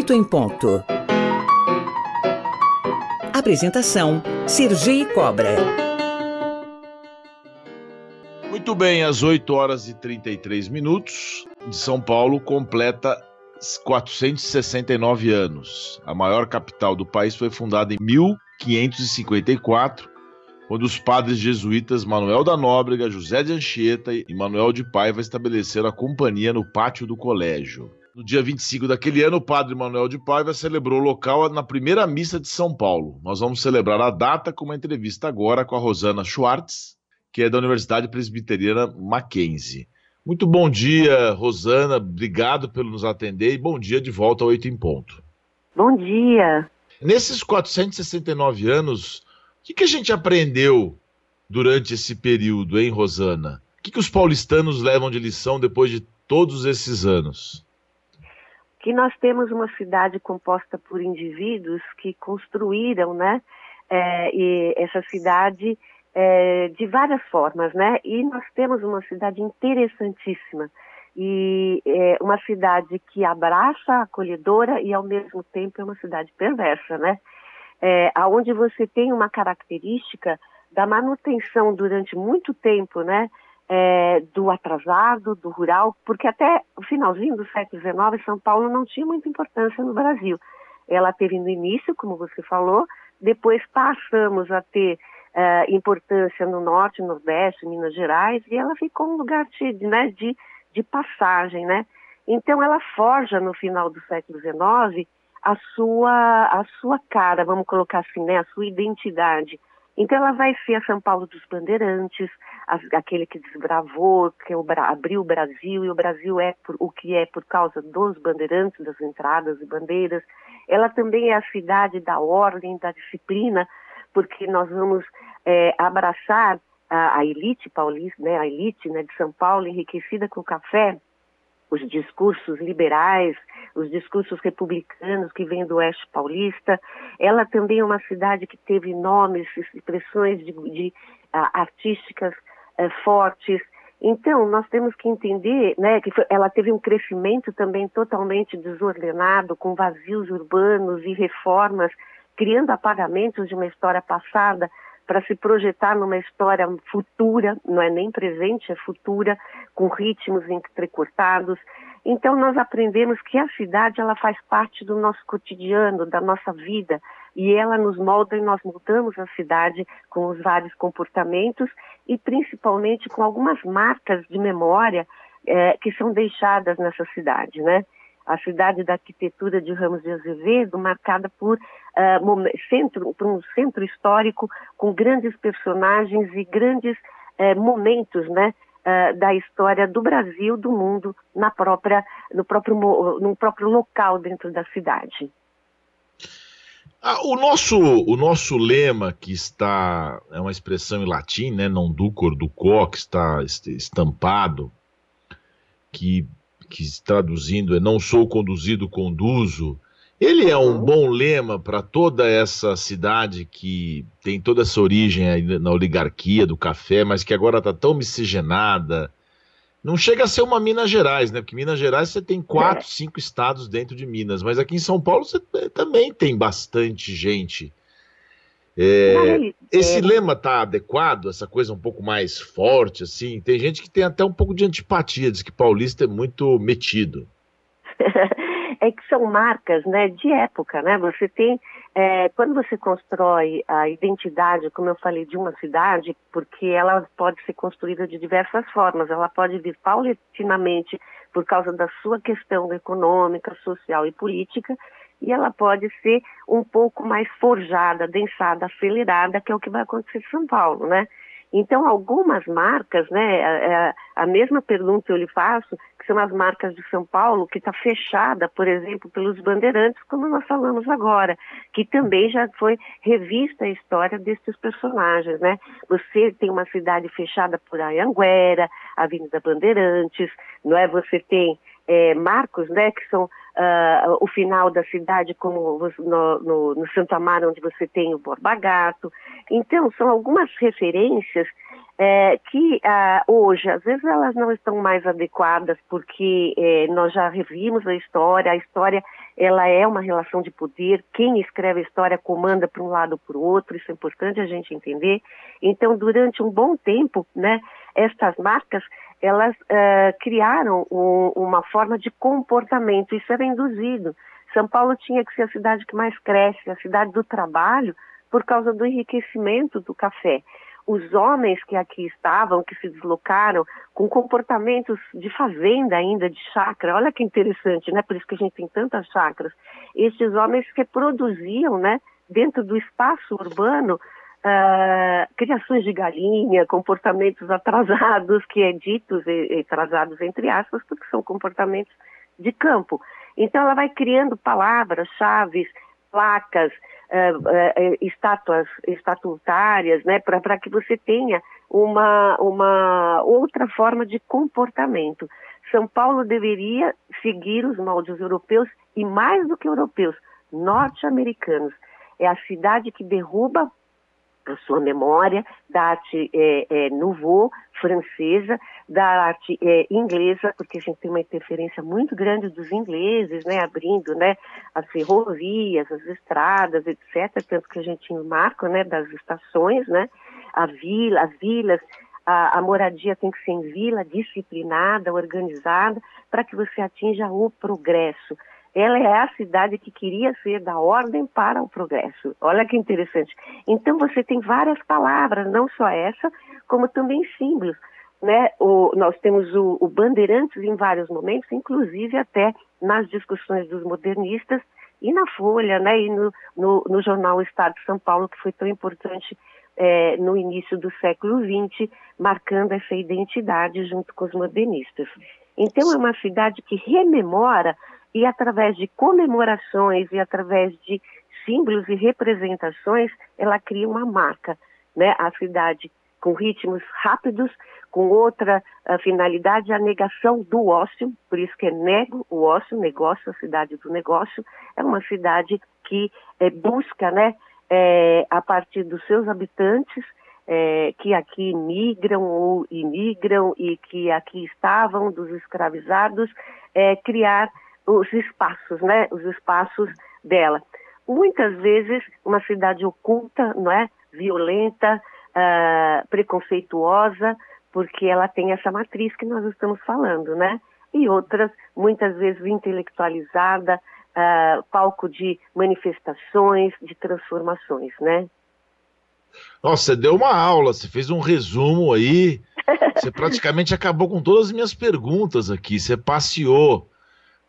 Oito em ponto. Apresentação: Sergi Cobra. Muito bem, às 8 horas e 33 minutos, de São Paulo completa 469 anos. A maior capital do país foi fundada em 1554, quando os padres jesuítas Manuel da Nóbrega, José de Anchieta e Manuel de Paiva estabeleceram a companhia no pátio do colégio. No dia 25 daquele ano, o padre Manuel de Paiva celebrou o local na primeira missa de São Paulo. Nós vamos celebrar a data com uma entrevista agora com a Rosana Schwartz, que é da Universidade Presbiteriana Mackenzie. Muito bom dia, Rosana. Obrigado pelo nos atender e bom dia de volta ao Oito em Ponto. Bom dia. Nesses 469 anos, o que, que a gente aprendeu durante esse período, hein, Rosana? O que, que os paulistanos levam de lição depois de todos esses anos? Que nós temos uma cidade composta por indivíduos que construíram, né, é, essa cidade é, de várias formas, né, e nós temos uma cidade interessantíssima. E é, uma cidade que abraça, acolhedora e ao mesmo tempo é uma cidade perversa, né, é, aonde você tem uma característica da manutenção durante muito tempo, né, é, do atrasado, do rural, porque até o finalzinho do século XIX, São Paulo não tinha muita importância no Brasil. Ela teve no início, como você falou, depois passamos a ter é, importância no Norte, Nordeste, Minas Gerais, e ela ficou um lugar de, né, de, de passagem, né? Então ela forja no final do século XIX a sua, a sua cara, vamos colocar assim, né, a sua identidade. Então ela vai ser a São Paulo dos Bandeirantes, aquele que desbravou, que abriu o Brasil, e o Brasil é por, o que é por causa dos bandeirantes, das entradas e bandeiras. Ela também é a cidade da ordem, da disciplina, porque nós vamos é, abraçar a, a, elite paulista, né, a elite né, de São Paulo, enriquecida com café, os discursos liberais, os discursos republicanos que vêm do oeste paulista. Ela também é uma cidade que teve nomes, expressões de, de uh, artísticas é, fortes. Então, nós temos que entender né, que foi, ela teve um crescimento também totalmente desordenado, com vazios urbanos e reformas, criando apagamentos de uma história passada para se projetar numa história futura, não é nem presente, é futura, com ritmos entrecortados. Então nós aprendemos que a cidade ela faz parte do nosso cotidiano, da nossa vida, e ela nos molda e nós mudamos a cidade com os vários comportamentos e principalmente com algumas marcas de memória é, que são deixadas nessa cidade, né? A cidade da arquitetura de Ramos de Azevedo, marcada por, uh, centro, por um centro histórico com grandes personagens e grandes uh, momentos, né? Uh, da história do Brasil, do mundo, na própria, no, próprio, no próprio local dentro da cidade. Ah, o, nosso, o nosso lema, que está, é uma expressão em latim, né, non ducor duco, que está estampado, que, que traduzindo é não sou conduzido, conduzo. Ele é um uhum. bom lema para toda essa cidade que tem toda essa origem na oligarquia do café, mas que agora está tão miscigenada, não chega a ser uma Minas Gerais, né? Porque Minas Gerais você tem quatro, é. cinco estados dentro de Minas, mas aqui em São Paulo você também tem bastante gente. É, esse é... lema tá adequado, essa coisa um pouco mais forte, assim. Tem gente que tem até um pouco de antipatia, diz que paulista é muito metido. é que são marcas, né, de época, né? Você tem é, quando você constrói a identidade, como eu falei, de uma cidade, porque ela pode ser construída de diversas formas, ela pode vir paulatinamente por causa da sua questão econômica, social e política, e ela pode ser um pouco mais forjada, densada, acelerada, que é o que vai acontecer em São Paulo, né? Então, algumas marcas, né, a, é, é, a, mesma pergunta eu lhe faço, que são as marcas de São Paulo, que está fechada, por exemplo, pelos bandeirantes, como nós falamos agora, que também já foi revista a história desses personagens, né? Você tem uma cidade fechada por Anhanguera, Avenida Bandeirantes, não é? Você tem é, marcos, né, que são uh, o final da cidade, como no, no, no Santo Amaro, onde você tem o Borba Gato. Então, são algumas referências é, que ah, hoje, às vezes elas não estão mais adequadas porque é, nós já revimos a história, a história ela é uma relação de poder, quem escreve a história comanda para um lado ou para o outro, isso é importante a gente entender. Então, durante um bom tempo, né, estas marcas, elas uh, criaram um, uma forma de comportamento, isso era induzido. São Paulo tinha que ser a cidade que mais cresce, a cidade do trabalho, por causa do enriquecimento do café os homens que aqui estavam, que se deslocaram, com comportamentos de fazenda ainda, de chácara, olha que interessante, né? Por isso que a gente tem tantas chácaras. Estes homens reproduziam, né, dentro do espaço urbano, uh, criações de galinha, comportamentos atrasados, que é ditos e, atrasados entre aspas, porque são comportamentos de campo. Então ela vai criando palavras, chaves, placas, uh, uh, estátuas estatutárias, né, para que você tenha uma, uma outra forma de comportamento. São Paulo deveria seguir os moldes europeus e mais do que europeus, norte-americanos. É a cidade que derruba a sua memória da arte é, é, nouveau, francesa, da arte é, inglesa, porque a gente tem uma interferência muito grande dos ingleses, né, abrindo, né, as ferrovias, as estradas, etc., tanto que a gente marco, né, das estações, né, a vila, as vilas, a, a moradia tem que ser em vila, disciplinada, organizada, para que você atinja o progresso ela é a cidade que queria ser da ordem para o progresso. Olha que interessante. Então você tem várias palavras, não só essa, como também símbolos. Né? O, nós temos o, o Bandeirantes em vários momentos, inclusive até nas discussões dos modernistas e na Folha, né? e no, no, no jornal Estado de São Paulo, que foi tão importante é, no início do século XX, marcando essa identidade junto com os modernistas. Então é uma cidade que rememora e através de comemorações e através de símbolos e representações, ela cria uma marca, né? A cidade com ritmos rápidos, com outra uh, finalidade, a negação do ócio, por isso que é nego o ócio, negócio, a cidade do negócio, é uma cidade que é, busca, né, é, a partir dos seus habitantes, é, que aqui migram ou imigram e que aqui estavam, dos escravizados, criar os espaços, né? Os espaços dela. Muitas vezes uma cidade oculta, não é? Violenta, uh, preconceituosa, porque ela tem essa matriz que nós estamos falando, né? E outras, muitas vezes intelectualizada, uh, palco de manifestações, de transformações, né? Nossa, você deu uma aula, você fez um resumo aí. Você praticamente acabou com todas as minhas perguntas aqui. Você passeou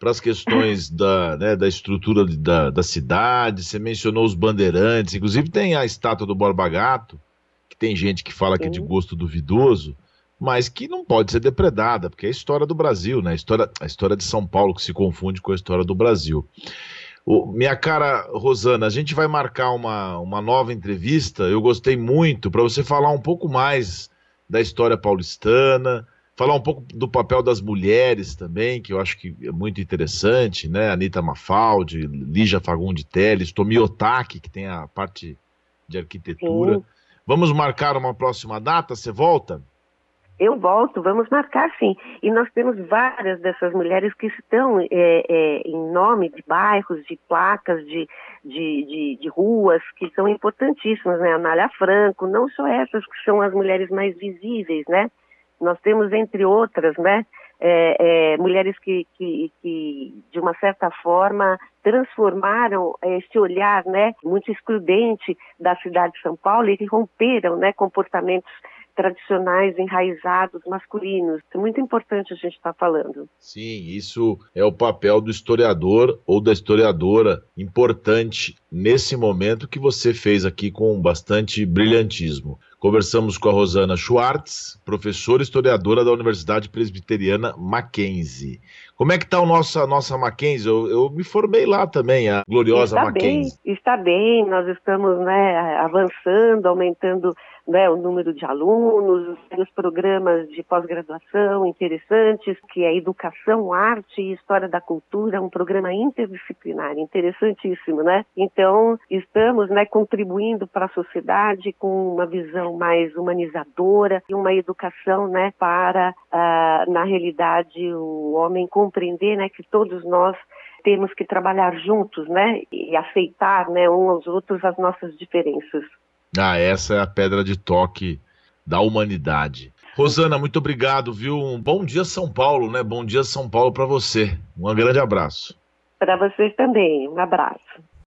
para as questões da, né, da estrutura da, da cidade, você mencionou os bandeirantes, inclusive tem a estátua do Borba Gato, que tem gente que fala que é de gosto duvidoso, mas que não pode ser depredada, porque é a história do Brasil, né? a, história, a história de São Paulo que se confunde com a história do Brasil. O, minha cara Rosana, a gente vai marcar uma, uma nova entrevista. Eu gostei muito para você falar um pouco mais da história paulistana, falar um pouco do papel das mulheres também, que eu acho que é muito interessante, né? Anitta Mafaldi, Lígia Fagundi Teles, Tomi Otaki, que tem a parte de arquitetura. Sim. Vamos marcar uma próxima data? Você volta? Eu volto, vamos marcar sim. E nós temos várias dessas mulheres que estão é, é, em nome de bairros, de placas, de, de, de, de, ruas, que são importantíssimas, né? Anália Franco, não só essas que são as mulheres mais visíveis, né? Nós temos, entre outras, né, é, é, mulheres que, que, que, de uma certa forma, transformaram esse olhar né, muito excludente da cidade de São Paulo e que romperam né, comportamentos tradicionais enraizados masculinos. É muito importante a gente estar tá falando. Sim, isso é o papel do historiador ou da historiadora importante nesse momento que você fez aqui com bastante brilhantismo. Conversamos com a Rosana Schwartz, professora historiadora da Universidade Presbiteriana Mackenzie. Como é que está a nossa, nossa Mackenzie? Eu, eu, me formei lá também, a gloriosa está Mackenzie. Bem, está bem, nós estamos né, avançando, aumentando né, o número de alunos, os programas de pós-graduação interessantes, que é Educação, Arte e História da Cultura, um programa interdisciplinar, interessantíssimo, né? Então, estamos né, contribuindo para a sociedade com uma visão mais humanizadora e uma educação né, para, uh, na realidade, o homem compreender né, que todos nós temos que trabalhar juntos, né, e aceitar, né, uns aos outros as nossas diferenças. Ah, essa é a pedra de toque da humanidade. Rosana, muito obrigado, viu? Um bom dia São Paulo, né? Bom dia São Paulo para você. Um grande abraço. Para vocês também, um abraço.